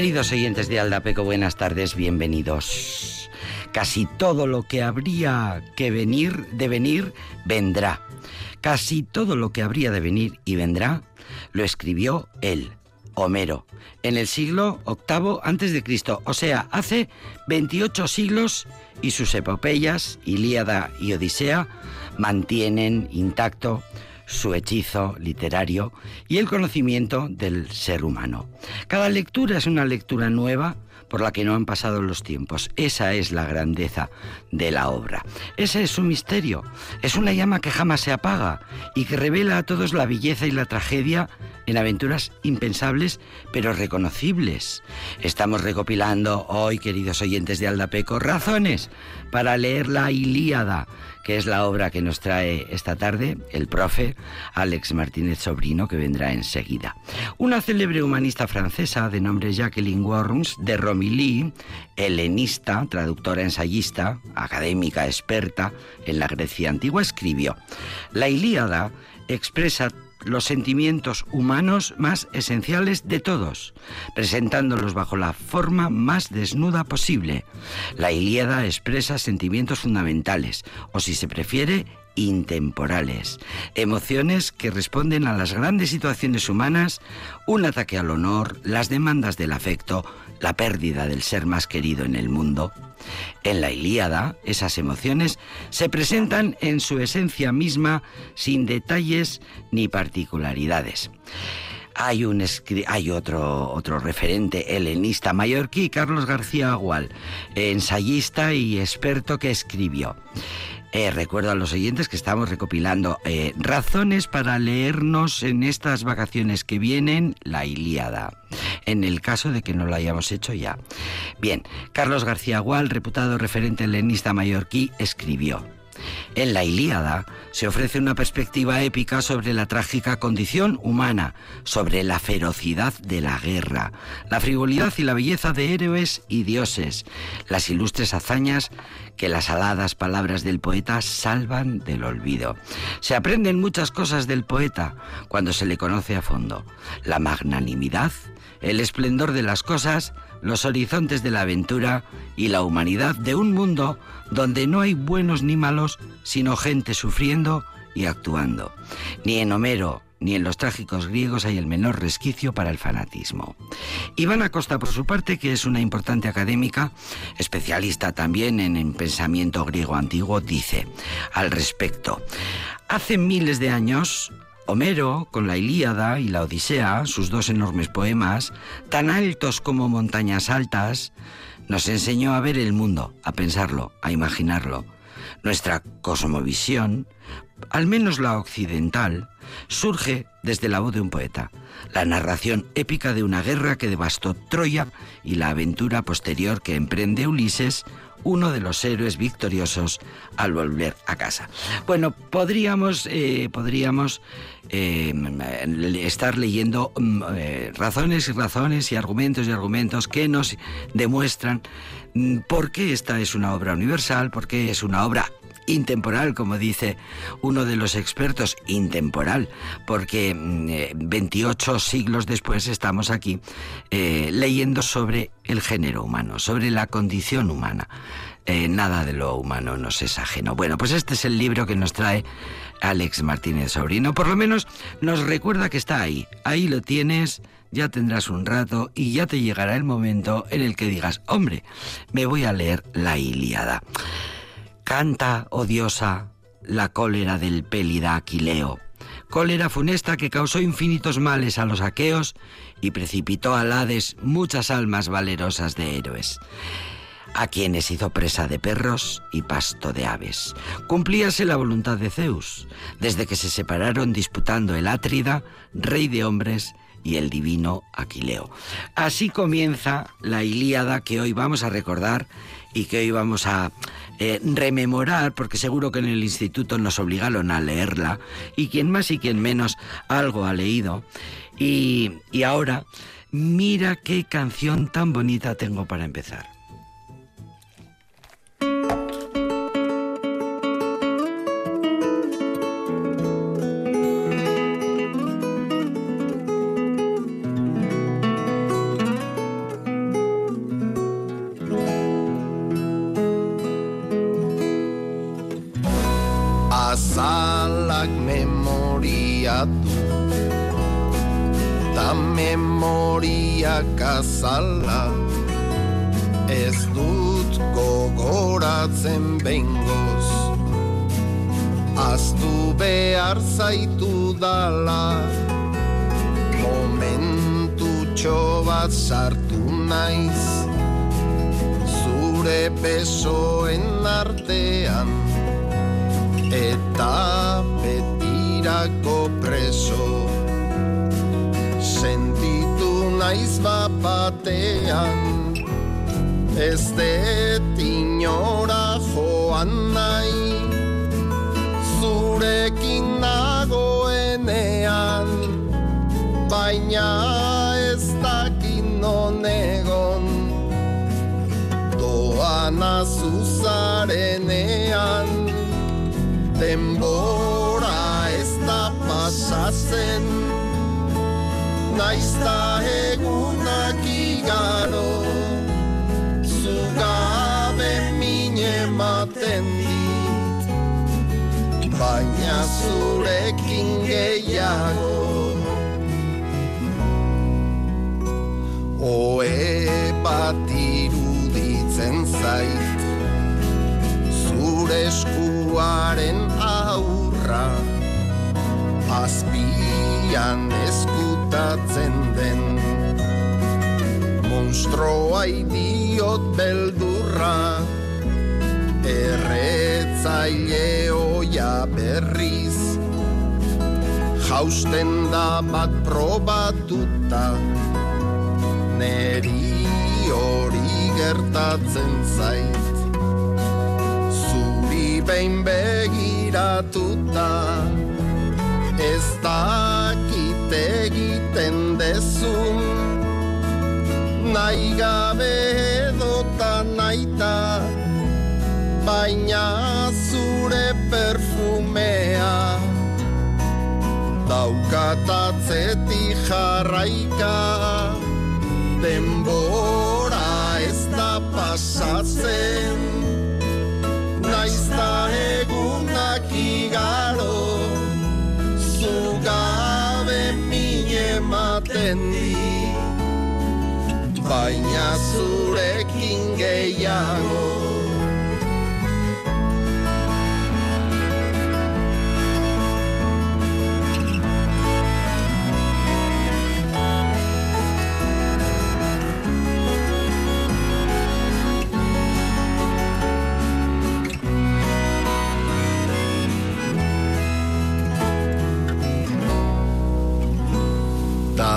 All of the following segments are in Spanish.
Queridos oyentes de Aldapeco, buenas tardes, bienvenidos. Casi todo lo que habría que venir, de venir, vendrá. Casi todo lo que habría de venir y vendrá, lo escribió él, Homero, en el siglo VIII antes de Cristo, o sea, hace 28 siglos y sus epopeyas, Ilíada y Odisea, mantienen intacto su hechizo literario y el conocimiento del ser humano. Cada lectura es una lectura nueva por la que no han pasado los tiempos. Esa es la grandeza de la obra. Ese es su misterio. Es una llama que jamás se apaga y que revela a todos la belleza y la tragedia en aventuras impensables pero reconocibles. Estamos recopilando hoy, queridos oyentes de Aldapeco, razones para leer la Ilíada que es la obra que nos trae esta tarde el profe Alex Martínez Sobrino, que vendrá enseguida. Una célebre humanista francesa de nombre Jacqueline Worms de Romilly, helenista, traductora ensayista, académica experta en la Grecia antigua, escribió: La Ilíada expresa los sentimientos humanos más esenciales de todos, presentándolos bajo la forma más desnuda posible. La Ilíada expresa sentimientos fundamentales, o si se prefiere, intemporales, emociones que responden a las grandes situaciones humanas, un ataque al honor, las demandas del afecto, la pérdida del ser más querido en el mundo. En la Ilíada, esas emociones se presentan en su esencia misma sin detalles ni particularidades. Hay, un, hay otro, otro referente helenista mallorquí, Carlos García Agual, ensayista y experto que escribió. Eh, recuerdo a los oyentes que estamos recopilando eh, razones para leernos en estas vacaciones que vienen la Ilíada, en el caso de que no lo hayamos hecho ya. Bien, Carlos García Gual, reputado referente helenista mallorquí, escribió. En la Ilíada se ofrece una perspectiva épica sobre la trágica condición humana, sobre la ferocidad de la guerra, la frivolidad y la belleza de héroes y dioses, las ilustres hazañas que las aladas palabras del poeta salvan del olvido. Se aprenden muchas cosas del poeta cuando se le conoce a fondo. La magnanimidad, el esplendor de las cosas, los horizontes de la aventura y la humanidad de un mundo donde no hay buenos ni malos, sino gente sufriendo y actuando. Ni en Homero ni en los trágicos griegos hay el menor resquicio para el fanatismo. Iván Acosta, por su parte, que es una importante académica, especialista también en el pensamiento griego antiguo, dice al respecto, hace miles de años Homero, con la Ilíada y la Odisea, sus dos enormes poemas, tan altos como montañas altas, nos enseñó a ver el mundo, a pensarlo, a imaginarlo. Nuestra cosmovisión, al menos la occidental, surge desde la voz de un poeta, la narración épica de una guerra que devastó Troya y la aventura posterior que emprende Ulises uno de los héroes victoriosos al volver a casa. Bueno, podríamos, eh, podríamos eh, estar leyendo mm, eh, razones y razones y argumentos y argumentos que nos demuestran mm, por qué esta es una obra universal, por qué es una obra intemporal, como dice uno de los expertos, intemporal, porque 28 mm, siglos después estamos aquí leyendo sobre el género humano, sobre la condición humana. Eh, nada de lo humano nos es ajeno. Bueno, pues este es el libro que nos trae Alex Martínez Sobrino. Por lo menos nos recuerda que está ahí. Ahí lo tienes, ya tendrás un rato y ya te llegará el momento en el que digas, hombre, me voy a leer la Ilíada. Canta, odiosa, la cólera del pélida Aquileo. Cólera funesta que causó infinitos males a los aqueos y precipitó al Hades muchas almas valerosas de héroes a quienes hizo presa de perros y pasto de aves. Cumplíase la voluntad de Zeus, desde que se separaron disputando el Átrida, rey de hombres, y el divino Aquileo. Así comienza la Ilíada que hoy vamos a recordar y que hoy vamos a eh, rememorar, porque seguro que en el instituto nos obligaron a leerla, y quien más y quien menos algo ha leído. Y, y ahora, mira qué canción tan bonita tengo para empezar. Argiak memoriatu Ta memoriak azala Ez dut gogoratzen bengoz Aztu behar zaitu dala. Momentu txobat sartu naiz. Zure besoen artean Eta betirako preso. Sentitu naiz bapatean ez det inora joan nahi. Zurekin nagoenean. Baina ez dakin nonegon doan azuzarenean denbora ez da pasatzen naizta egunak igaro gabe mine maten dit. Baina zurekin gehiago Oe bat iruditzen zait. Zure eskuaren aurra Azpian eskutatzen den. Monstroa idiot beldurra Erretzaile oia berriz. Jausten da bat probatuta Neri hori gertatzen zait Behin begiratuta. Ez dakit egiten dezun. Nahi gabe edota naita baina zure perfumea daukatatzetik jarraika. Denbora ez da pasatzen igaro zugabe mine ematen baina zurekin gehiago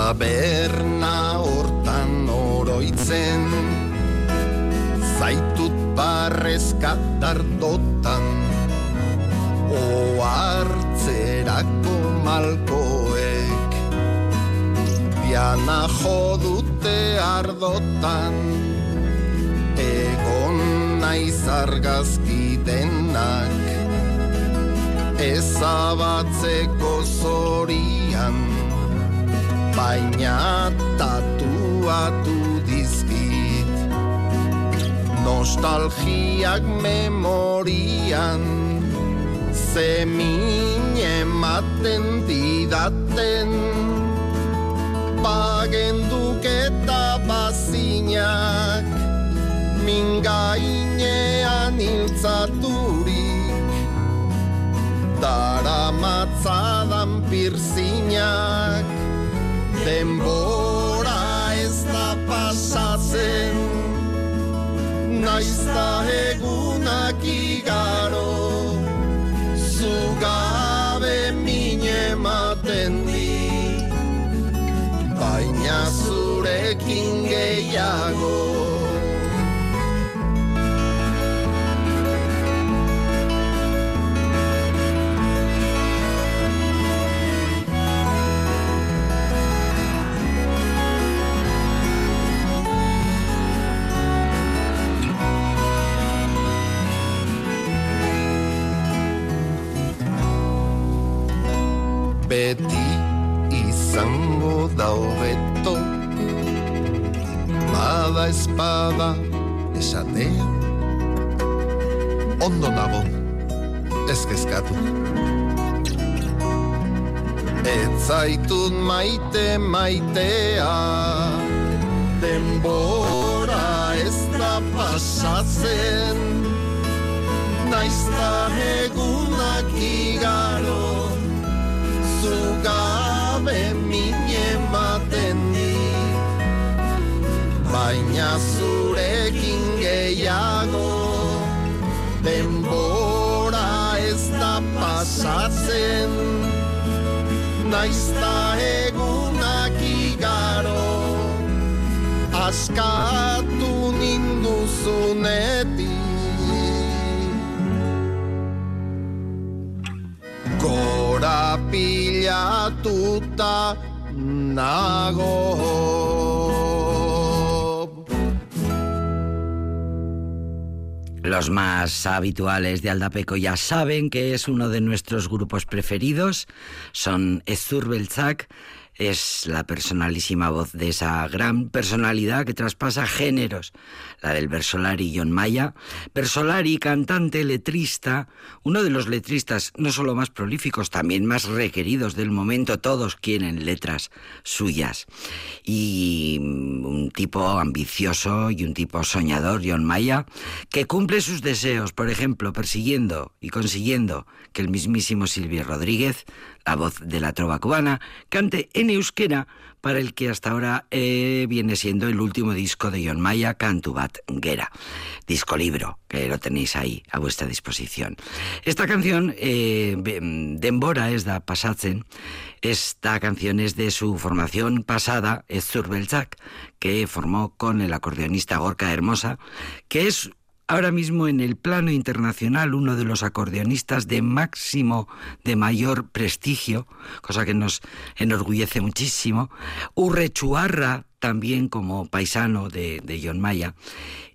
Taberna zen Zaitut barrezkat dardotan Oartzerako malkoek Diana jodute ardotan Egon naiz argazki denak Ezabatzeko zorian Baina tatuatu nostalgiak memorian zemin ematen didaten. Bagenduk eta bazinak mingainean iltzaturik dara matzadan pirzinak denbora ez da pasatzen. Naizta egunak igaro zugabe mine maten di. Baina zurekin gehiago beti izango da hobeto Bada espada esatea. Ondo nago ez kezkatu. Maite maitea. Denbora ez da pasatzen. Naizta egunak igaro Zugabe mine maten dit Baina zurekin gehiago Denbora ez da pasatzen. Naizta egunak igaro Askatu ninduzunetik. Gora Los más habituales de Aldapeco ya saben que es uno de nuestros grupos preferidos. Son Ezurbeltzak, es la personalísima voz de esa gran personalidad que traspasa géneros, la del Versolari John Maya. Versolari, cantante, letrista, uno de los letristas no solo más prolíficos, también más requeridos del momento, todos quieren letras suyas. Y un tipo ambicioso y un tipo soñador, John Maya, que cumple sus deseos, por ejemplo, persiguiendo y consiguiendo que el mismísimo Silvio Rodríguez la voz de la trova cubana, cante en euskera para el que hasta ahora eh, viene siendo el último disco de John Maya, Cantubat Guera. Disco libro, que lo tenéis ahí a vuestra disposición. Esta canción, eh, Dembora es da Pasatzen, esta canción es de su formación pasada, es Zurbelzak, que formó con el acordeonista Gorka Hermosa, que es ahora mismo en el plano internacional uno de los acordeonistas de máximo, de mayor prestigio, cosa que nos enorgullece muchísimo. Urrechuarra, también como paisano de, de John Maya,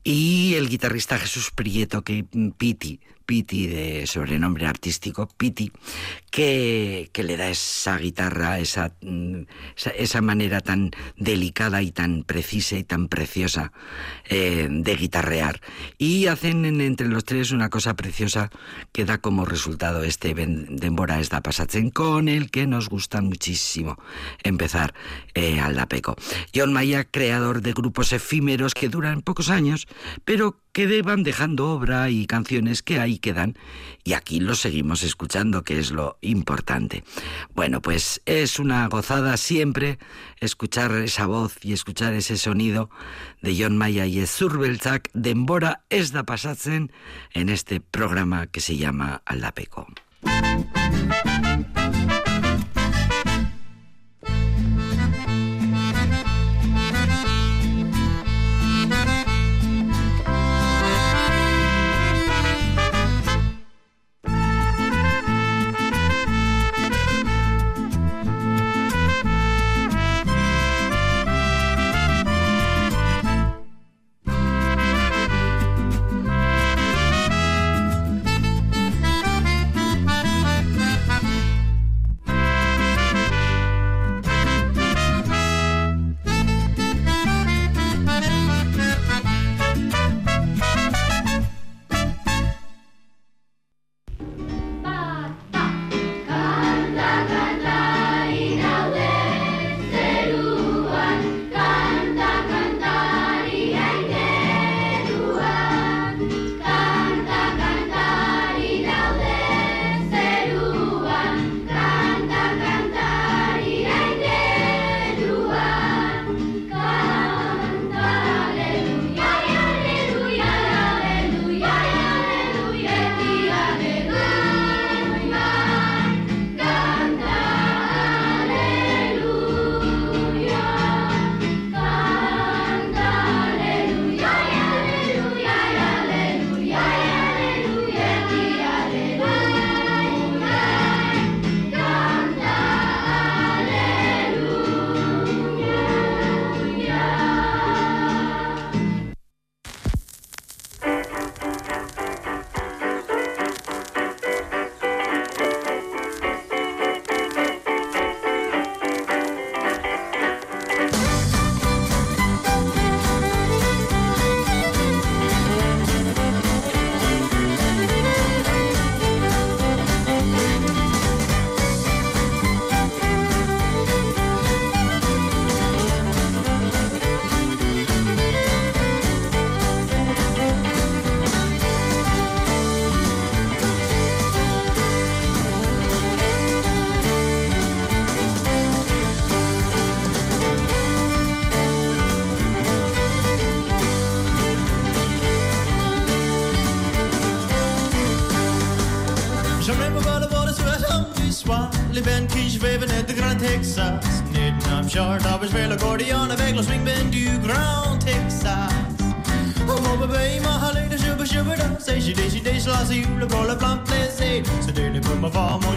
y el guitarrista Jesús Prieto, que Piti, Piti de sobrenombre artístico, Piti, que, que le da esa guitarra, esa, esa, esa, manera tan delicada y tan precisa y tan preciosa eh, de guitarrear. Y hacen entre los tres una cosa preciosa que da como resultado este Dembora esta pasatzen, con el que nos gusta muchísimo empezar eh, al Dapeco. John Maya, creador de grupos efímeros que duran pocos años, pero que van dejando obra y canciones que ahí quedan y aquí los seguimos escuchando, que es lo importante. Bueno, pues es una gozada siempre escuchar esa voz y escuchar ese sonido de John Maya y Zurbeltzak de Embora Esda Pasatzen en este programa que se llama Aldapeco.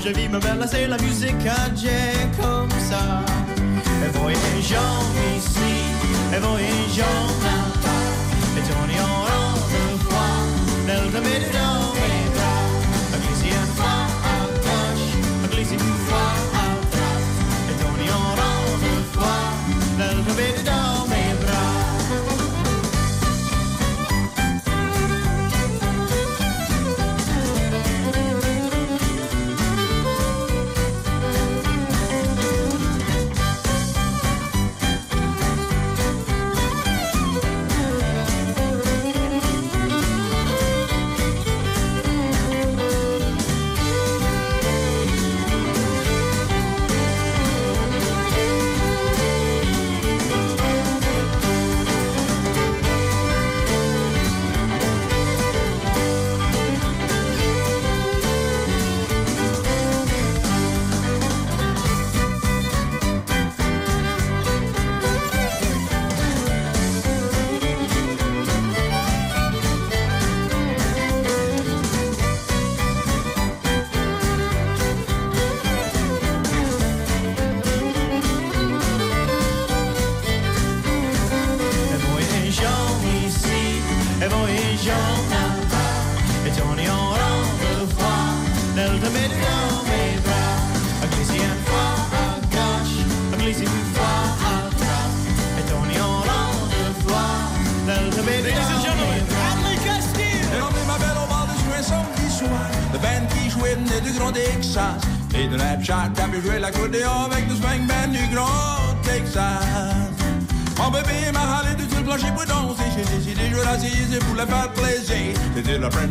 Je vis ma belle C'est la musique à Jack comme ça. Et voyageons ici, et voyageons là-bas. Et tournons en deux fois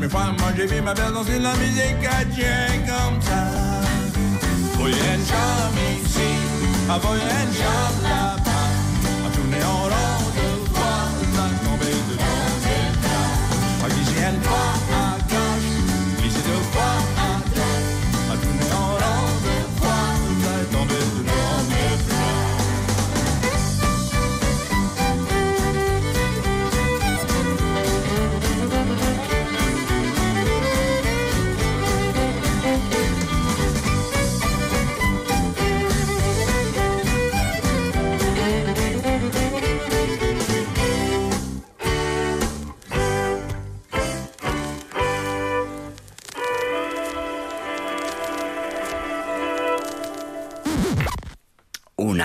me faire manger, puis ma belle danser de la musique chrétienne comme ça. Une ici. Ah,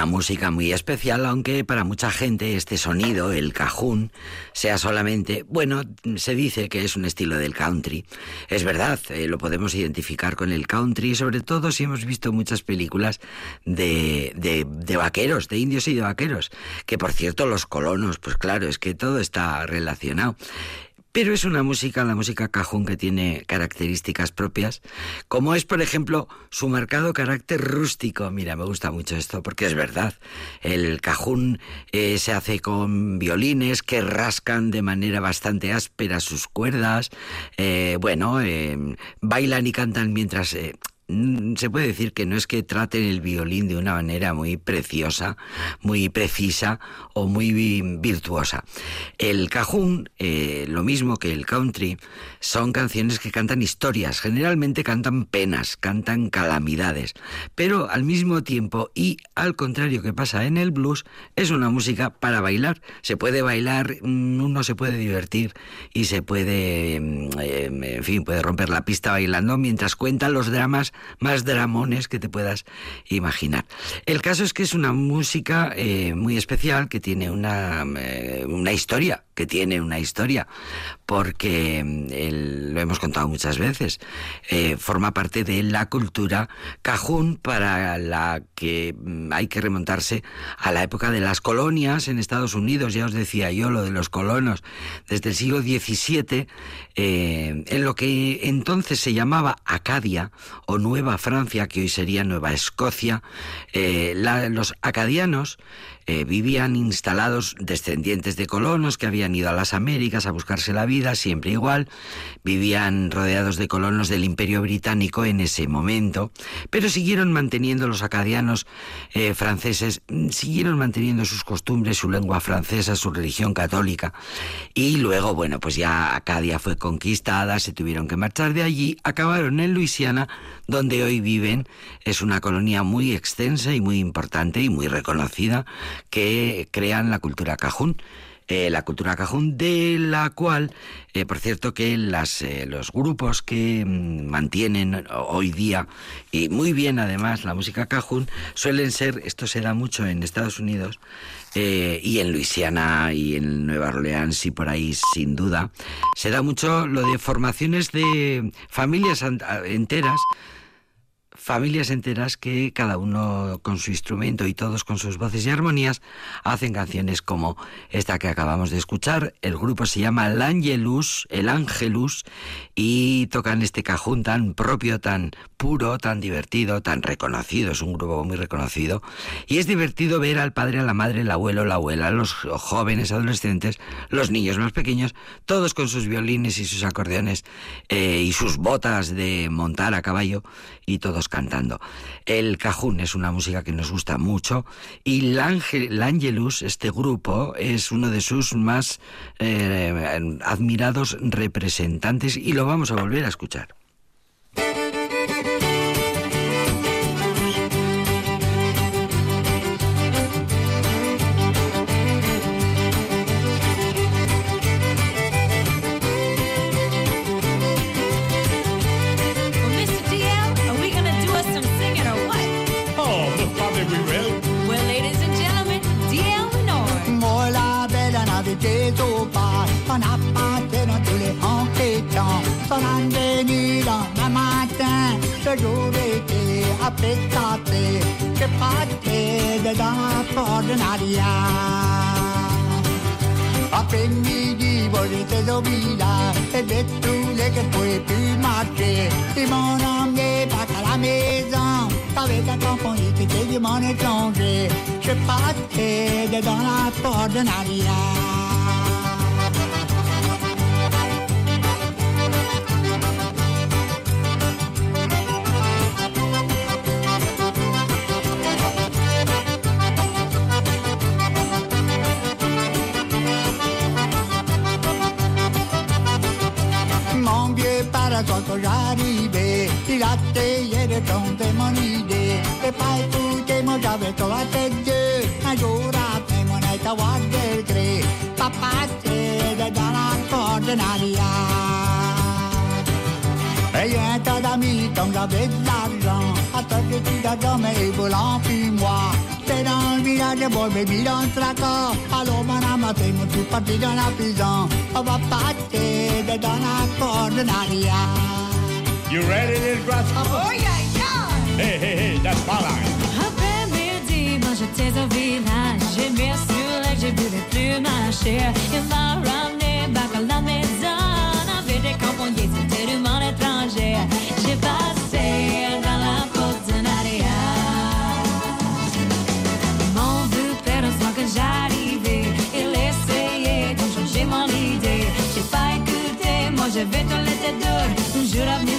Música muy especial, aunque para mucha gente este sonido, el cajún, sea solamente, bueno, se dice que es un estilo del country. Es verdad, eh, lo podemos identificar con el country, sobre todo si hemos visto muchas películas de, de vaqueros, de indios y de vaqueros, que por cierto los colonos, pues claro, es que todo está relacionado. Pero es una música, la música cajún, que tiene características propias, como es, por ejemplo, su marcado carácter rústico. Mira, me gusta mucho esto, porque es verdad. El cajún eh, se hace con violines que rascan de manera bastante áspera sus cuerdas. Eh, bueno, eh, bailan y cantan mientras se puede decir que no es que traten el violín de una manera muy preciosa, muy precisa o muy virtuosa. El cajún, eh, lo mismo que el country, son canciones que cantan historias, generalmente cantan penas, cantan calamidades, pero al mismo tiempo y al contrario que pasa en el blues, es una música para bailar. Se puede bailar, mm, uno se puede divertir y se puede, mm, eh, en fin, puede romper la pista bailando mientras cuenta los dramas más dramones que te puedas imaginar. El caso es que es una música eh, muy especial que tiene una, eh, una historia, que tiene una historia, porque mm, lo hemos contado muchas veces, eh, forma parte de la cultura cajún para la que mm, hay que remontarse a la época de las colonias en Estados Unidos, ya os decía yo lo de los colonos, desde el siglo XVII, en lo que entonces se llamaba Acadia o Nueva Francia, que hoy sería Nueva Escocia, eh, los acadianos eh, vivían instalados descendientes de colonos que habían ido a las Américas a buscarse la vida, siempre igual, vivían rodeados de colonos del Imperio Británico en ese momento, pero siguieron manteniendo los acadianos eh, franceses, mm, siguieron manteniendo sus costumbres, su lengua francesa, su religión católica, y luego, bueno, pues ya Acadia fue conquistada, se tuvieron que marchar de allí, acabaron en Luisiana, donde hoy viven, es una colonia muy extensa y muy importante y muy reconocida, que crean la cultura cajún. Eh, la cultura cajún, de la cual, eh, por cierto, que las, eh, los grupos que mm, mantienen hoy día, y muy bien además, la música cajún, suelen ser, esto se da mucho en Estados Unidos, y en Luisiana y en Nueva Orleans y por ahí sin duda, se da mucho lo de formaciones de familias enteras familias enteras que cada uno con su instrumento y todos con sus voces y armonías hacen canciones como esta que acabamos de escuchar. El grupo se llama El Angelus, el Angelus, y tocan este cajón tan propio, tan puro, tan divertido, tan reconocido. Es un grupo muy reconocido. Y es divertido ver al padre, a la madre, el abuelo, la abuela, los jóvenes, adolescentes, los niños más pequeños, todos con sus violines y sus acordeones eh, y sus botas de montar a caballo y todos cantando. El cajún es una música que nos gusta mucho y l'Angelus, este grupo, es uno de sus más eh, admirados representantes y lo vamos a volver a escuchar. affettate che partite da ordinaria. Appendi di volete domina e vettule che puoi più marcher. Et mon homme n'est pas à la maison avec un compagnie qui était du monde étranger. Je partais dans la porte de toto žáribé, ty latte jede tom demonide, e pai putemo già veto la tegge, ma giura te moneta guarda gre, papà te e da dalla coordinaria. Ayant un tas d'amis comme j'avais de l'argent, à toi que tu d'argent, mais volant puis moi. C'est dans le village de boy, baby, dans le tracas. Alors, mon partis dans la prison. On va partir dans la. You ready, little grasshopper? Oh, yeah, yeah! Hey, hey, hey, that's my line. Après-midi, moi j'étais au village. J'ai mis sur les j'ai marcher. Il m'a ramené back à la maison. Je vais te laisser dehors. jour à venir,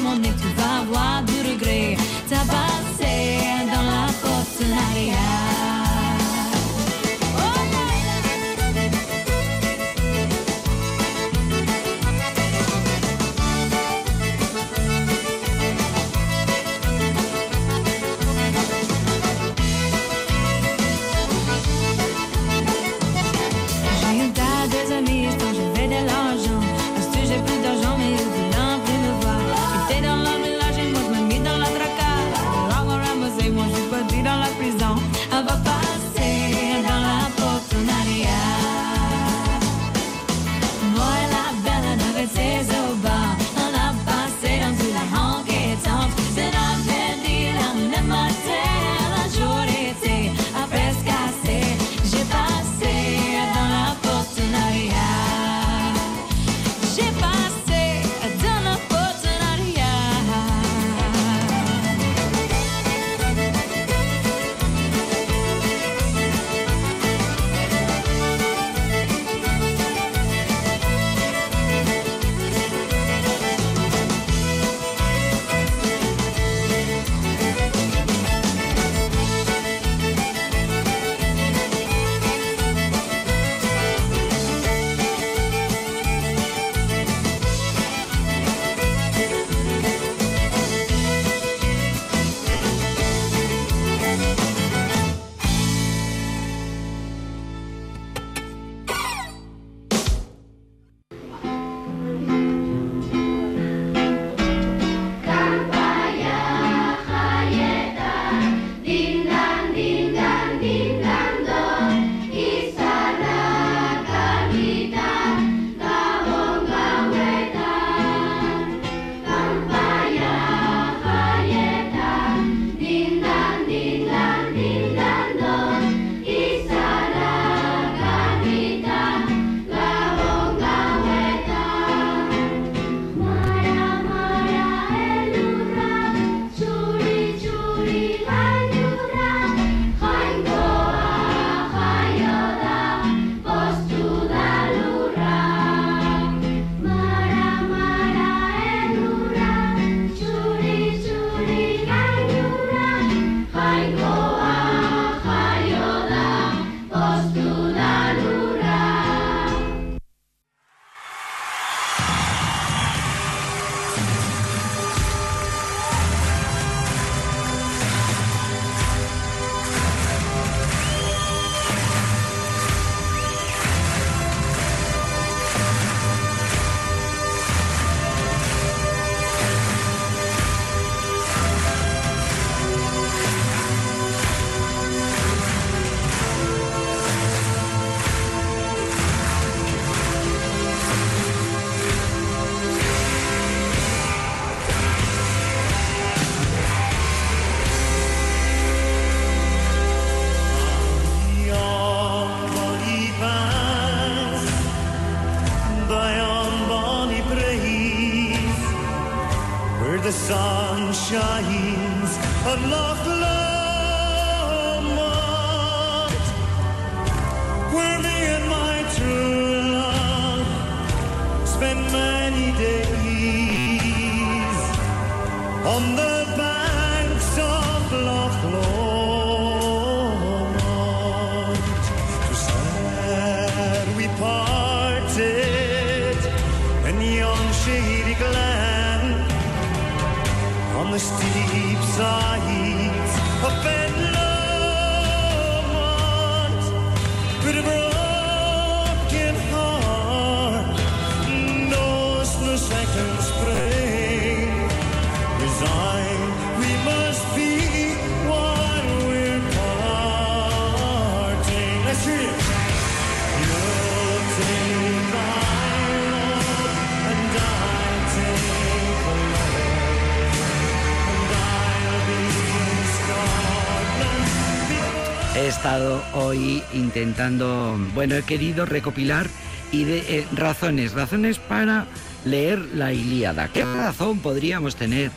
intentando, bueno, he querido recopilar ide- eh, razones, razones para leer la Ilíada. ¿Qué razón podríamos tener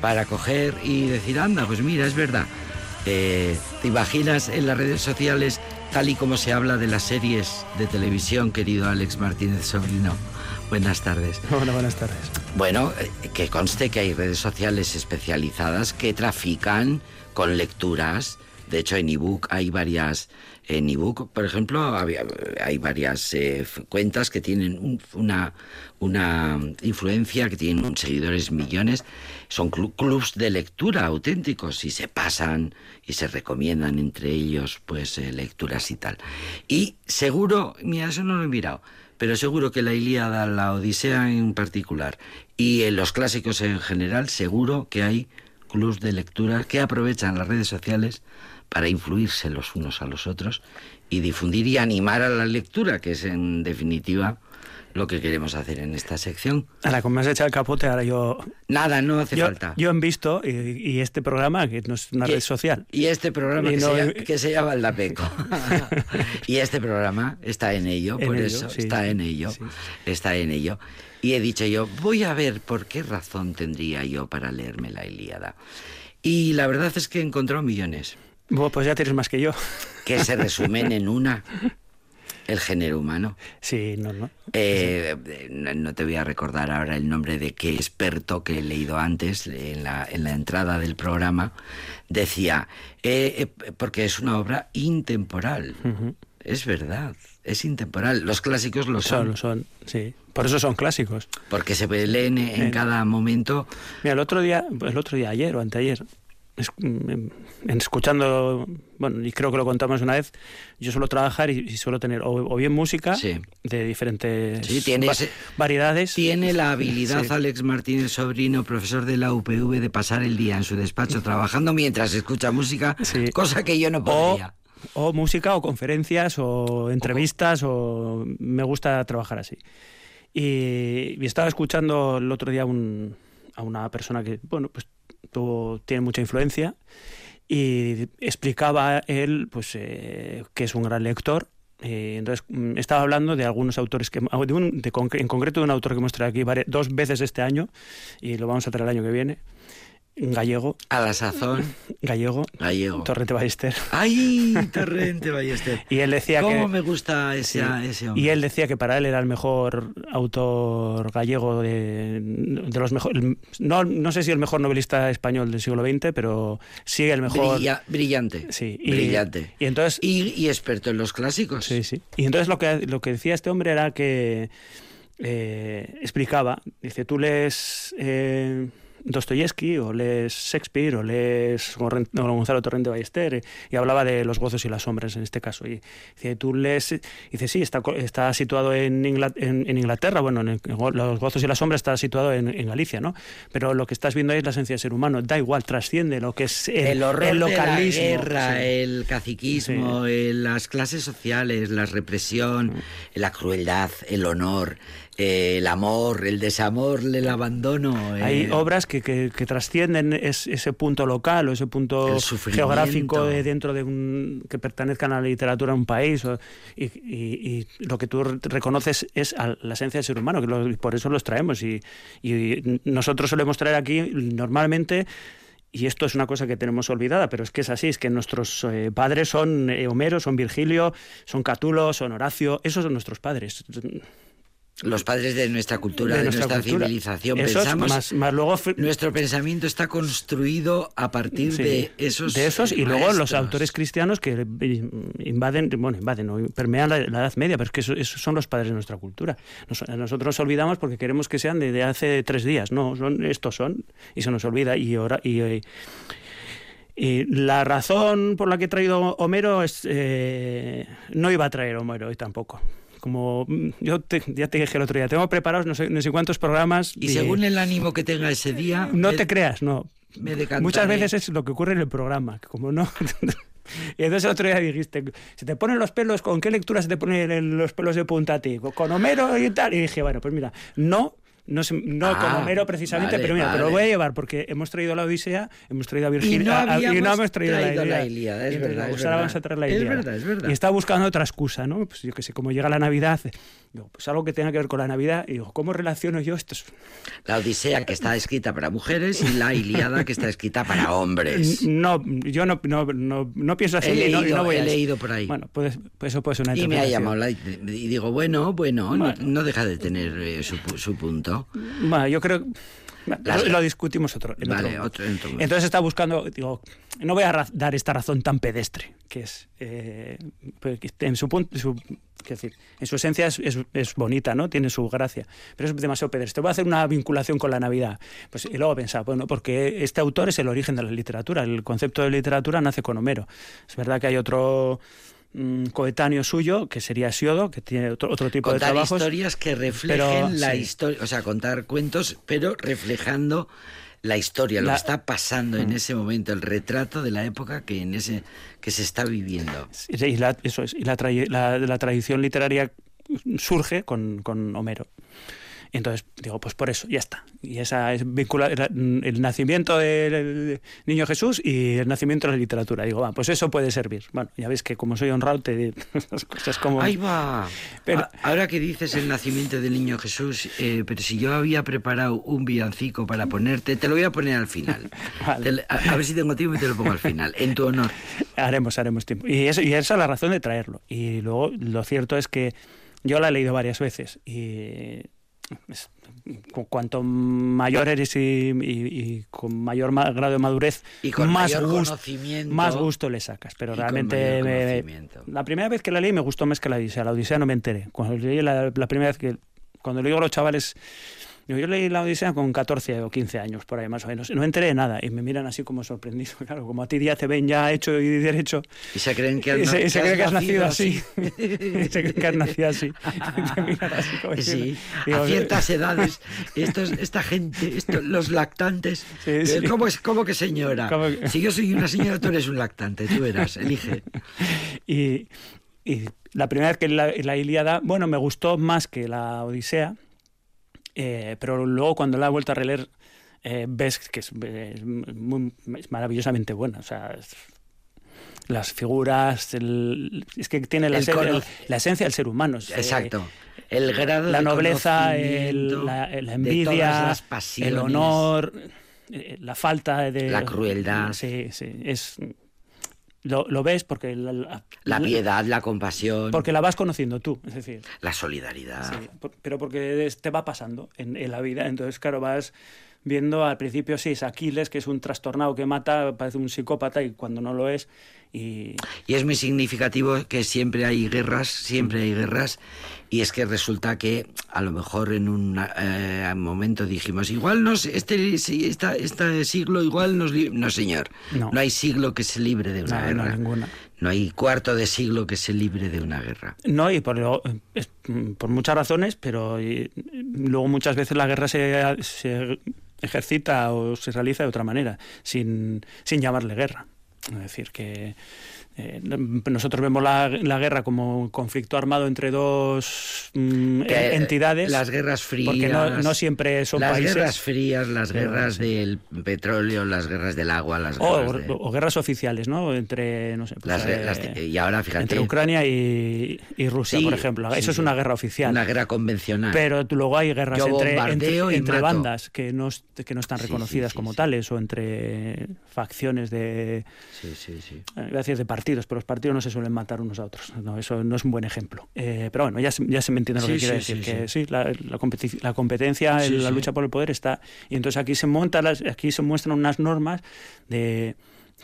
para coger y decir, anda, pues mira, es verdad? Eh, ¿Te imaginas en las redes sociales tal y como se habla de las series de televisión, querido Alex Martínez Sobrino? Buenas tardes. Hola, buenas tardes. Bueno, eh, que conste que hay redes sociales especializadas que trafican con lecturas. De hecho, en ebook hay varias. En ebook, por ejemplo, había- hay varias eh, cuentas que tienen un- una, una influencia, que tienen seguidores millones. Son clu- clubs de lectura auténticos y se pasan y se recomiendan entre ellos, pues, eh, lecturas y tal. Y seguro, mira, eso no lo he mirado. Pero seguro que la Ilíada, la Odisea en particular y en los clásicos en general, seguro que hay clubs de lectura que aprovechan las redes sociales para influirse los unos a los otros y difundir y animar a la lectura, que es en definitiva lo que queremos hacer en esta sección. Ahora, como me has echado el capote, ahora yo... Nada, no hace yo, falta. yo he visto, y, y este programa, que no es una Y- red social, Y este programa Y que, no- se, llama, que se llama El Dapeco. y este programa está en ello, En por ello, eso sí, está en ello. sí. Está en ello. Y he dicho yo, voy a ver por qué razón tendría yo para leerme la Ilíada. Y la verdad es que he encontrado millones Bueno, pues ya tienes más que yo. que se resumen en una. El género humano. Sí, no, no. Eh, no no te voy a recordar ahora el nombre de qué experto que he leído antes en la, en la entrada del programa. Decía, eh, eh, porque es una obra intemporal. Es verdad, es intemporal. Los clásicos lo son, Son, son, sí. Por eso son clásicos. porque se leen en En- cada momento. Mira, el otro día, el otro día, ayer o anteayer, escuchando, bueno, y creo que lo contamos una vez, yo suelo trabajar y, y suelo tener o, o bien música Sí. de diferentes Sí, tiene va- ese- variedades. Tiene la habilidad Sí. Alex Martínez Sobrino, profesor de la UPV, de pasar el día en su despacho trabajando mientras escucha música, cosa que yo no o, podría. o música o conferencias o entrevistas o me gusta trabajar así. Y, y estaba escuchando el otro día un- a una persona que, bueno, pues tuvo, tiene mucha influencia y explicaba él, pues, eh, que es un gran lector. Eh, entonces mm, estaba hablando de algunos autores que de un- de en concreto de un autor que traído aquí dos veces este año y lo vamos a traer el año que viene gallego A la sazón, gallego gallego. Torrente Ballester ¡Ay, Torrente Ballester! y él decía ¿Cómo que me gusta ese, Sí. ese hombre? Y él decía que para él era el mejor autor gallego de, de los mejores. No, no sé si el mejor novelista español del siglo XX, pero sí el mejor. Brilla- brillante. Sí, y- brillante. y entonces- Y, y experto en los clásicos. Sí, sí. Y entonces lo que, lo que decía este hombre era que eh, explicaba, dice, tú lees eh, Dostoyevsky o lees Shakespeare o lees Gonzalo Torrente Ballester eh, y hablaba de los gozos y las sombras en este caso. Y dice, tú lees, dice, sí, está, está situado en, Ingla- en, en Inglaterra, bueno, en, los gozos y las sombras está situado en, Galicia, ¿no? Pero lo que estás viendo ahí es la esencia del ser humano, da igual, trasciende lo que es el, El horror el de la localismo. guerra, sí. el caciquismo, el- las clases sociales, la represión, Mm. la crueldad, el honor, eh, el amor, el desamor, el abandono. eh, Hay obras que, que- que trascienden es- ese punto local o ese punto geográfico de dentro de un que pertenezcan a la literatura de un país o- y, y- y lo que tú re- reconoces es a la esencia del ser humano, que lo- por eso los traemos y, y nosotros solemos traer aquí normalmente y esto es una cosa que tenemos olvidada, pero es que es así, es que nuestros eh, padres son eh, Homero, son Virgilio, son Catulo, son Horacio, esos son nuestros padres. Los padres de nuestra cultura, de, nuestra, cultura. civilización. Esos, Pensamos, más, más luego nuestro pensamiento está construido a partir Sí, de esos de esos y luego los autores cristianos que invaden, bueno, invaden, no, permean la, la Edad Media, pero es que eso- esos son los padres de nuestra cultura. Nos- nosotros nos olvidamos porque queremos que sean de, de hace tres días, no, son estos son y se nos olvida y ahora y, eh, y la razón por la que he traído Homero es eh, no iba a traer Homero hoy tampoco. Como mm, yo te- ya te dije el otro día, tengo preparados no sé, no sé cuántos programas. Y de- según el ánimo que tenga ese día, no me- te creas, no. me. Muchas veces es lo que ocurre en el programa, que como no... Y entonces el otro día dijiste, se te ponen los pelos, ¿con qué lectura se te ponen los pelos de punta a ti? ¿Con Homero y tal? Y dije, bueno, pues mira, no... No, se- no Ah, con Homero precisamente, vale, pero mira, te lo voy a llevar porque hemos traído la Odisea, hemos traído a Y Virgilio no a- a- hemos traído, traído la Ilíada. Es Y verdad, es ahora verdad. vamos a traer la Es Ilíada. verdad, es verdad. Y estaba buscando otra excusa, ¿no? Pues yo que sé, como llega la Navidad, digo, pues algo que tenga que ver con la Navidad, y digo, ¿cómo relaciono yo esto? La Odisea que está escrita para mujeres y la Ilíada que está escrita para hombres. No, yo no, no, no, no pienso así. He y no- y voy a he eso. leído por ahí. Bueno, pues, pues eso puede ser una Y me ha llamado la, y digo, bueno, bueno, no- Bueno. No, deja de tener eh, su, su punto. Bueno, yo creo. Las- lo, discutimos otro. en Vale, momento. otro- en otro momento. Entonces está buscando, digo, no voy a dar esta razón tan pedestre, que es, eh, pues, en su punto, su, quiero decir, en su esencia es, es- es bonita, ¿no? Tiene su gracia, pero es demasiado pedestre. Voy a hacer una vinculación con la Navidad. Pues, y luego pensaba, bueno, porque este autor es el origen de la literatura, el concepto de literatura nace con Homero. Es verdad que hay otro mm, coetáneo suyo, que sería Siodo, que tiene otro, otro tipo Contar de trabajos. historias que reflejen pero, la sí. historia, o sea, contar cuentos, pero reflejando la historia, lo La- Mm. que está pasando en ese momento, el retrato de la época que en ese que se está viviendo. Y la, eso es, y la- la tradición literaria surge con, con Homero. Entonces digo, pues por eso, ya está. Y esa es vincula mm, el nacimiento del niño Jesús y el nacimiento de la literatura. Digo, va, pues eso puede servir. Bueno, ya ves que como soy honrado, te las cosas como. Ahí va. Pero- Ahora que dices el nacimiento del niño Jesús, eh, pero si yo había preparado un villancico para ponerte, te lo voy a poner al final. Vale. Te le- a, a ver si tengo tiempo y te lo pongo al final, en tu honor. Haremos, haremos tiempo. Y, eso, y esa es la razón de traerlo. Y luego lo cierto es que yo la he leído varias veces y es- cuanto mayor eres y, y- y con mayor ma- grado de madurez, Y con más, mayor conocimiento. más gusto le sacas. Pero realmente me- la primera vez que la leí me gustó más que la Odisea. La Odisea no me enteré. Cuando leí la, la primera vez que... Cuando le digo a los chavales... Yo leí la Odisea con 14 o 15 años, por ahí más o menos. No enteré de nada y me miran así como sorprendido. Claro, como a ti ya te ven ya hecho y derecho. Y se creen que, has se, se cree que has nacido así. así. Y se cree que has nacido así. Te miran así como Sí, digo, a ciertas edades, estos, esta gente, esto- los lactantes, Sí, eh, sí. ¿cómo, es, ¿cómo que señora? ¿Cómo que- Si yo soy una señora, tú eres un lactante, tú eras, elige. Y, y la primera vez que la, la Ilíada, bueno, me gustó más que la Odisea, eh, pero luego cuando la he vuelto a releer, eh, ves que es, es muy- es maravillosamente buena. O sea, es- las figuras, el- es que tiene la, El esencia, la del ser humano. es, eh, Exacto. El grado la de nobleza, la, la de todas envidia, el honor, eh, la falta de... La crueldad. Sí, sí, es... Lo, lo ves porque la, la- La piedad, la compasión, porque la vas conociendo tú, es decir, la solidaridad. sí, por- pero porque te va pasando en, en la vida, entonces claro, vas viendo al principio sí es Aquiles, que es un trastornado que mata, parece un psicópata y cuando no lo es y Y es muy significativo que siempre hay guerras, siempre hay guerras, y es que resulta que a lo mejor en un eh, momento dijimos, igual nos, este, esta, este siglo igual nos... li-". No, señor, No. hay siglo que se libre de una No, no, guerra. ninguna. No hay cuarto de siglo que se libre de una guerra. No, y por, lo- es- por muchas razones, pero y- luego muchas veces la guerra se, se ejercita o se realiza de otra manera, sin, sin llamarle guerra. Es decir, que eh, nosotros vemos la, la guerra como un conflicto armado entre dos mm, Que, entidades. Las guerras frías. Porque no, no siempre son las países. guerras frías, las guerras del petróleo, las guerras del agua, las o, guerras de- o guerras oficiales, ¿no? Entre, no sé, pues, las, eh, las- y ahora fíjate, entre Ucrania y, y Rusia, Sí, por ejemplo. Eso sí. es una guerra oficial. una guerra convencional. Pero luego hay guerras Yo entre, entre, entre bandas que no, que no están reconocidas sí, como tales o entre facciones de, sí, sí, sí. eh, a decir de partidos, pero los partidos no se suelen matar unos a otros. No, eso no es un buen ejemplo. Eh, pero bueno, ya se, ya se me entiende lo Sí, que quiere sí, decir. sí, que sí, la, la competi- la competencia, la lucha por el poder está. Y entonces aquí se montan las, aquí se muestran unas normas de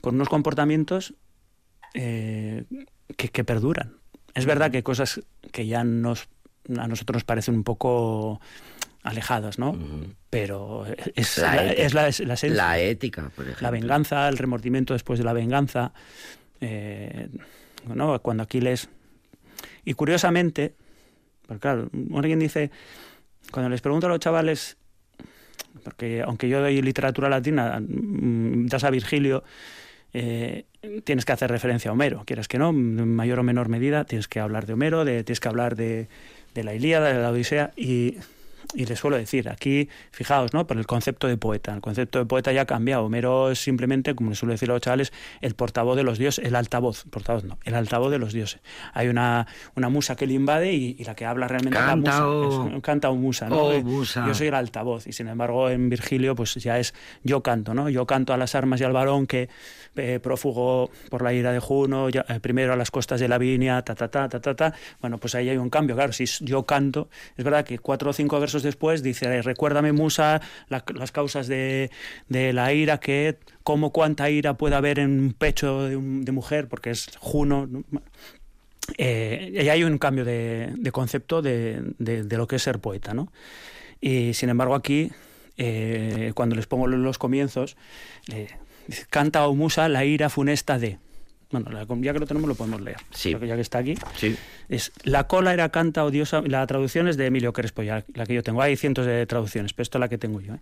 con unos comportamientos eh, que, que perduran. Es verdad que cosas que ya nos, a nosotros nos parecen un poco alejadas, ¿no? Pero es La es la, es la esencia. La ética, por ejemplo. La venganza, el remordimiento después de la venganza. Eh, ¿no? Cuando Aquiles. Y curiosamente, porque claro, alguien dice, cuando les pregunto a los chavales, porque aunque yo doy literatura latina, mm, das a Virgilio, eh, tienes que hacer referencia a Homero, quieras que no, en mayor o menor medida, tienes que hablar de Homero, tienes que hablar de, de la Ilíada, de la Odisea, y, y les suelo decir, aquí, fijaos, ¿no? Por el concepto de poeta. El concepto de poeta ya ha cambiado. Homero es simplemente, como les suelo decir a los chavales, el portavoz de los dioses, el altavoz, portavoz no, el altavoz de los dioses. Hay una, una musa que le invade y, y la que habla realmente Canta es la o- musa. Es- canta o musa, ¿no? o Eh, musa. Yo soy el altavoz y sin embargo en Virgilio pues ya es yo canto, ¿no? Yo canto a las armas y al varón que eh, prófugo por la ira de Juno, ya- eh, primero a las costas de Lavinia, ta, ta, ta, ta, ta, ta. Bueno, pues ahí hay un cambio, claro, si es yo canto, es verdad que cuatro o cinco versos después dice, recuérdame Musa la- las causas de, la ira que cómo cuánta ira puede haber en un pecho de, mujer, porque es Juno. ¿no? Eh, y hay un cambio de, concepto de, lo que es ser poeta, ¿no? Y sin embargo aquí, eh, cuando les pongo los comienzos, eh, canta o musa la ira funesta de... Bueno, la- ya que lo tenemos lo podemos leer, Sí. Creo que ya que está aquí. Sí. Es la cola era canta odiosa. La traducción es de Emilio Crespo, ya la que yo tengo. Hay cientos de traducciones, pero esta es la que tengo yo. ¿eh?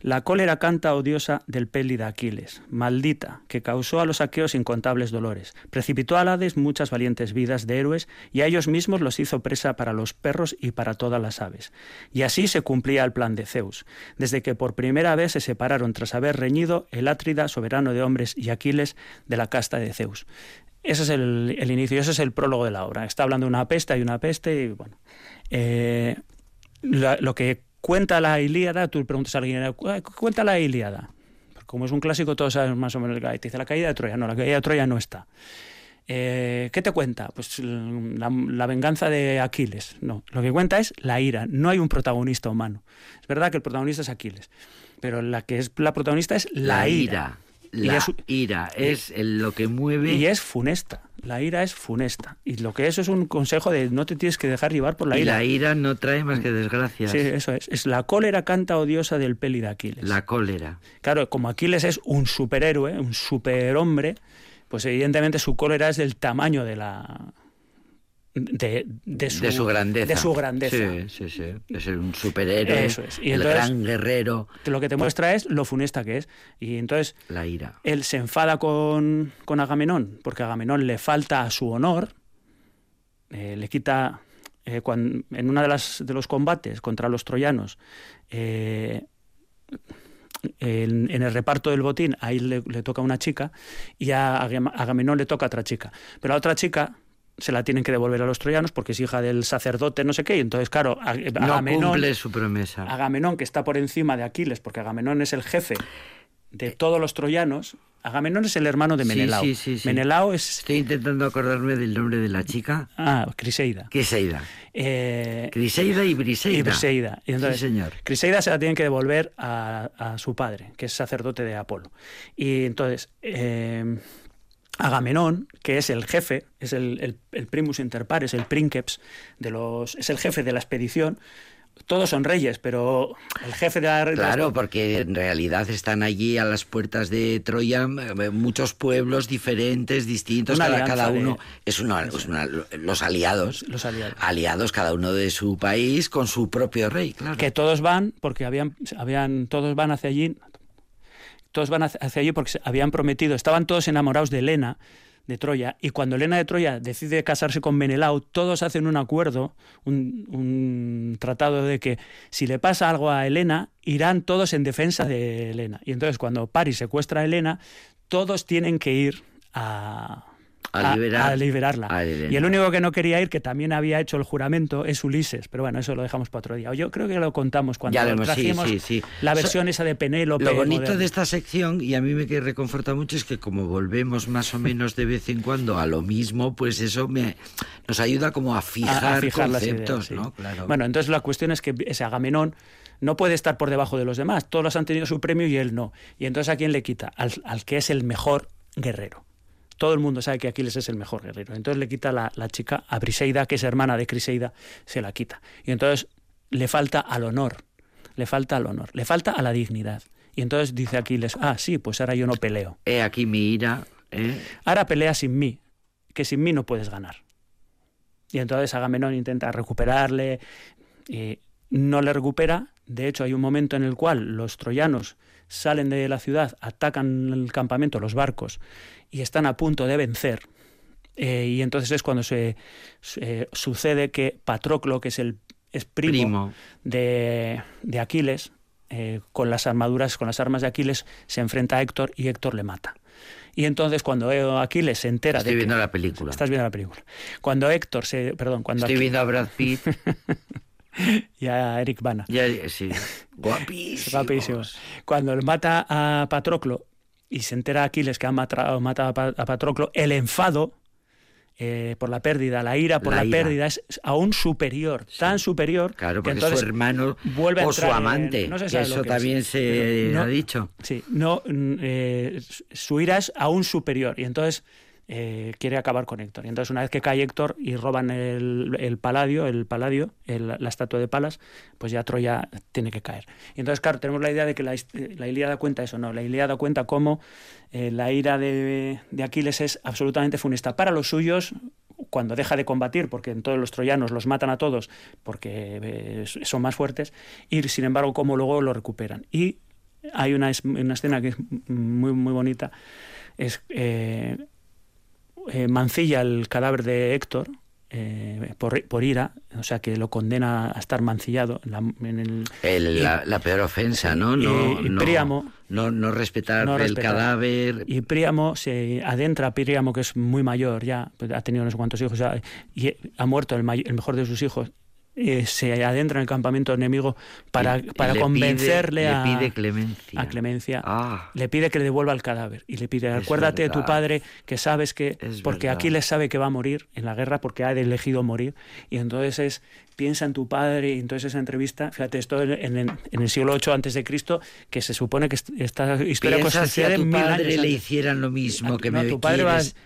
La cólera canta odiosa del peli de Aquiles, maldita, que causó a los aqueos incontables dolores. Precipitó al Hades muchas valientes vidas de héroes y a ellos mismos los hizo presa para los perros y para todas las aves. Y así se cumplía el plan de Zeus, desde que por primera vez se separaron tras haber reñido el Átrida, soberano de hombres, y Aquiles de la casta de Zeus. Ese es el, el inicio, ese es el prólogo de la obra. Está hablando de una peste, hay una peste y bueno. eh, la- lo que cuenta la Ilíada, tú preguntas a alguien, "¿Cu- cuenta la Ilíada. Pues Como es un clásico, todos saben más o menos que dice la caída de Troya. No, la caída de Troya no está. Eh, ¿Qué te cuenta? Pues la, la venganza de Aquiles. No, lo que cuenta es la ira. No hay un protagonista humano. Es verdad que el protagonista es Aquiles, pero la que es la protagonista es la, La ira. ira. Y La es- ira es lo que mueve. Y es funesta. La ira es funesta. Y lo que es es un consejo de no te tienes que dejar llevar por la y ira. la ira no trae más que desgracias. Sí, eso es. Es la cólera canta odiosa del peli de Aquiles. La cólera. Claro, como Aquiles es un superhéroe, un superhombre, pues evidentemente su cólera es del tamaño de la. De, de su, de su grandeza. De su grandeza. Sí, sí, sí. Es un superhéroe. Eso es. Y el entonces- gran guerrero. Lo que te muestra es lo funesta que es. Y entonces La ira. él se enfada con, con Agamenón, porque Agamenón le falta a su honor, eh, le quita, eh, cuan- en una de, las, de los combates contra los troyanos, eh, en, en el reparto del botín, ahí le, le toca una chica y a Agam- Agamenón le toca otra chica. Pero a otra chica se la tienen que devolver a los troyanos porque es hija del sacerdote, no sé qué, y entonces, claro, No Agamenón... cumple su promesa. Agamenón, que está por encima de Aquiles, porque Agamenón es el jefe de todos los troyanos. Agamenón es el hermano de Menelao. sí, sí, sí. Menelao es. Estoy intentando acordarme del nombre de la chica. Ah, Criseida. Criseida. Eh, Criseida y Briseida. y Briseida. Y entonces, sí, señor. Criseida se la tienen que devolver a, a su padre, que es sacerdote de Apolo. Y entonces, eh, Agamenón, que es el jefe, es el, el- el primus inter pares, el princeps, de los, es el jefe de la expedición. Todos son reyes, pero el jefe de la... Claro, porque en realidad están allí a las puertas de Troya eh, muchos pueblos diferentes, distintos, cada, de- uno es una, es una- los aliados, Los aliados. aliados cada uno de su país con su propio rey, claro. que todos van porque habían, habían todos van hacia allí todos van hacia allí porque habían prometido estaban todos enamorados de Helena de Troya, y cuando Helena de Troya decide casarse con Menelao, todos hacen un acuerdo, un, un tratado de que si le pasa algo a Helena, irán todos en defensa de Helena. Y entonces cuando Paris secuestra a Helena, todos tienen que ir a, A liberar- a liberarla. a. Y el único que no quería ir, que también había hecho el juramento, es Ulises. Pero bueno, eso lo dejamos para otro día. O Yo creo que lo contamos cuando Ya lo trajimos sí, sí. la So- versión esa de Penélope. Lo bonito de esta sección, y a mí me que reconforta mucho, es que como volvemos más o menos de vez en cuando a lo mismo, pues eso me nos ayuda como a fijar, a fijar las conceptos, ideas. ¿no? Claro. Bueno, entonces la cuestión es que ese Agamenón no puede estar por debajo de los demás. Todos han tenido su premio y él no. Y entonces ¿a quién le quita? Al, al que es el mejor guerrero. Todo el mundo sabe que Aquiles es el mejor guerrero. Entonces le quita la, la chica a Briseida, que es hermana de Criseida, se la quita. Y entonces le falta al honor, le falta al honor, le falta a la dignidad. Y entonces dice Aquiles, ah, sí, pues ahora yo no peleo. He aquí mi ira, ¿eh? Ahora pelea sin mí, que sin mí no puedes ganar. Y entonces Agamenón intenta recuperarle, y no le recupera. De hecho, hay un momento en el cual los troyanos salen de la ciudad, atacan el campamento, los barcos, y están a punto de vencer. Eh, y entonces es cuando se, se- sucede que Patroclo, que es el es primo, Primo. De, de Aquiles, eh, con las armaduras, con las armas de Aquiles, se enfrenta a Héctor y Héctor le mata. Y entonces cuando eh, Aquiles se entera Estoy de que- viendo la película. Estás viendo la película. Cuando Héctor se. Perdón, cuando Estoy Aqu- viendo a Brad Pitt. y a Eric Bana. ya, sí. Guapísimo. Guapísimo. Cuando él mata a Patroclo y se entera Aquiles que ha matado, matado a, Pa- a Patroclo, el enfado eh, por la pérdida, la ira por La la, ira. pérdida es aún superior, tan superior Claro, que porque entonces su hermano vuelve a o su en- amante, no que lo eso que también es. se no- ha dicho. Sí, no, mm, eh, su ira es aún superior y entonces eh, quiere acabar con Héctor. Y entonces una vez que cae Héctor y roban el, el paladio, el paladio, la estatua de Palas, pues ya Troya tiene que caer. Y entonces, claro, tenemos la idea de que la, la Ilíada cuenta eso, no, la Ilíada cuenta cómo eh, la ira de, de Aquiles es absolutamente funesta para los suyos cuando deja de combatir, porque en todos los troyanos los matan a todos porque eh, son más fuertes, y sin embargo cómo luego lo recuperan. Y hay una, una escena que es muy, muy bonita, es eh, mancilla el cadáver de Héctor eh, por, por ira, o sea que lo condena a estar mancillado en, la- en el... El- la, la peor ofensa, ¿no? No, y- y no, Príamo- no, no respetar no el respetar. cadáver. Y Príamo se adentra, Príamo que es muy mayor ya, pues ha tenido no sé cuántos hijos, ya, y ha muerto el, may- el mejor de sus hijos, eh, se adentra en el campamento enemigo para, Y- para le convencerle pide- a, Le pide clemencia. a Clemencia. Ah, Le pide que le devuelva el cadáver y le pide, acuérdate de tu padre que sabes que, porque verdad. Aquiles sabe que va a morir en la guerra porque ha elegido morir y entonces es, piensa en tu padre y entonces esa entrevista, fíjate, esto en, en- en el siglo VIII antes de Cristo, que se supone que est- esta historia piensa si a tu mil padre años le hicieran lo mismo A- que no, me tu padre quieres,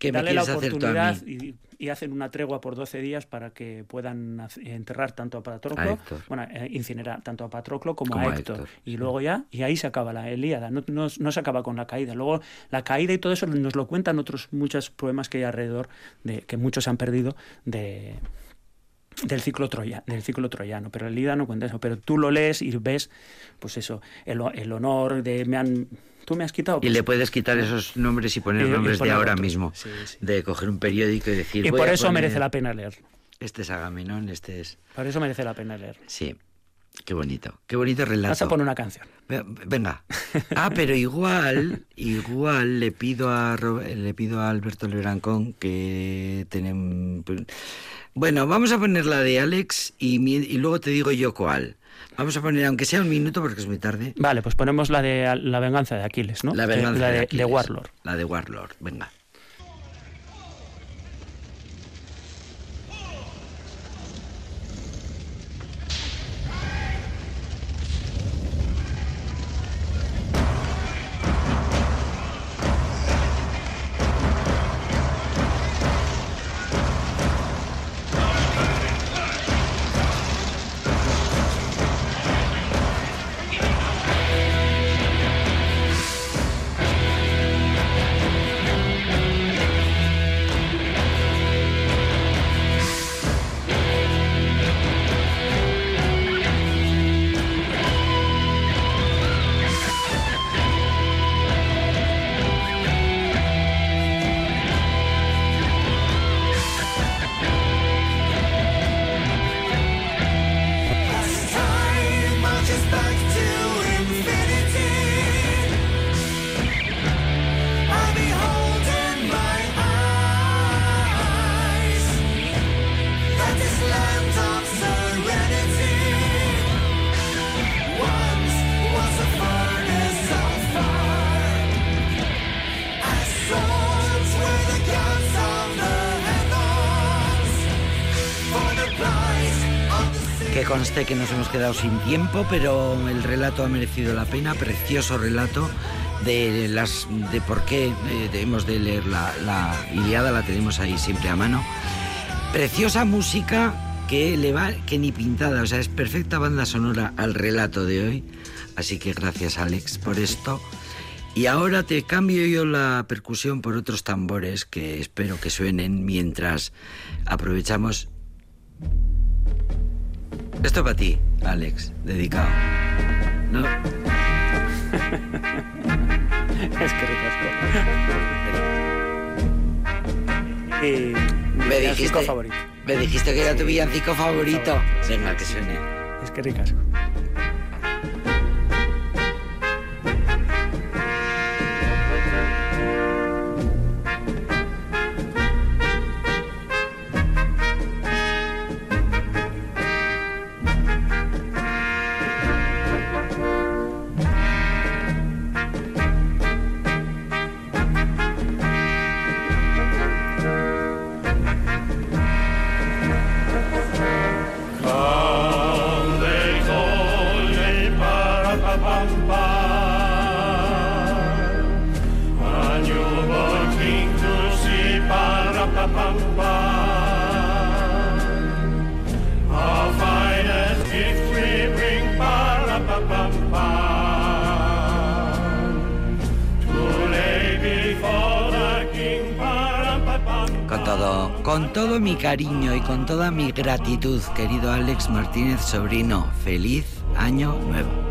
que me Dale la quieres hacer tú a oportunidad mí. y, y hacen una tregua por 12 días para que puedan enterrar tanto a Patroclo, A bueno, eh, incinerar tanto a Patroclo como, Como a a Héctor. Y luego ya, y ahí se acaba la Elíada, no, no, no se acaba con la caída. Luego la caída y todo eso nos lo cuentan otros muchos poemas que hay alrededor, de, que muchos han perdido, de del ciclo troya, del ciclo troyano, pero el Ilíada no cuenta eso, pero tú lo lees y ves, pues eso, el, el honor de me han, tú me has quitado, Y pues, le puedes quitar esos nombres y poner Y- y nombres de ahora mismo. Sí, sí. De coger un periódico y decir. y por eso poner- merece la pena leerlo. Este es Agamenón, este es. Por eso merece la pena leerlo. Sí. Qué bonito. Qué bonito relato. Vas a poner una canción. Ve- Venga. Ah, pero igual, igual le pido a Ro- le pido a Alberto Lebrancón que tenemos. Bueno, vamos a poner la de Alex y, y luego te digo yo cuál. Vamos a poner, aunque sea un minuto porque es muy tarde. Vale, pues ponemos la de la venganza de Aquiles, ¿no? La venganza la de, de, de. Warlord. La de Warlord. Venga. Conste que nos hemos quedado sin tiempo, pero el relato ha merecido la pena, precioso relato de las de por qué eh, debemos de leer la, la Iliada, la tenemos ahí siempre a mano. Preciosa música que le va que ni pintada, o sea, es perfecta banda sonora al relato de hoy. Así que gracias Alex por esto. Y ahora te cambio yo la percusión por otros tambores que espero que suenen mientras aprovechamos. Esto para ti, Alex, dedicado. ¿No? Es que ricasco. Y mi Me dijiste, favorito. me dijiste que era tu villancico favorito. Sí. Venga, que suene. Es que ricasco. Cariño y con toda mi gratitud, querido Alex Martínez Sobrino, feliz año nuevo.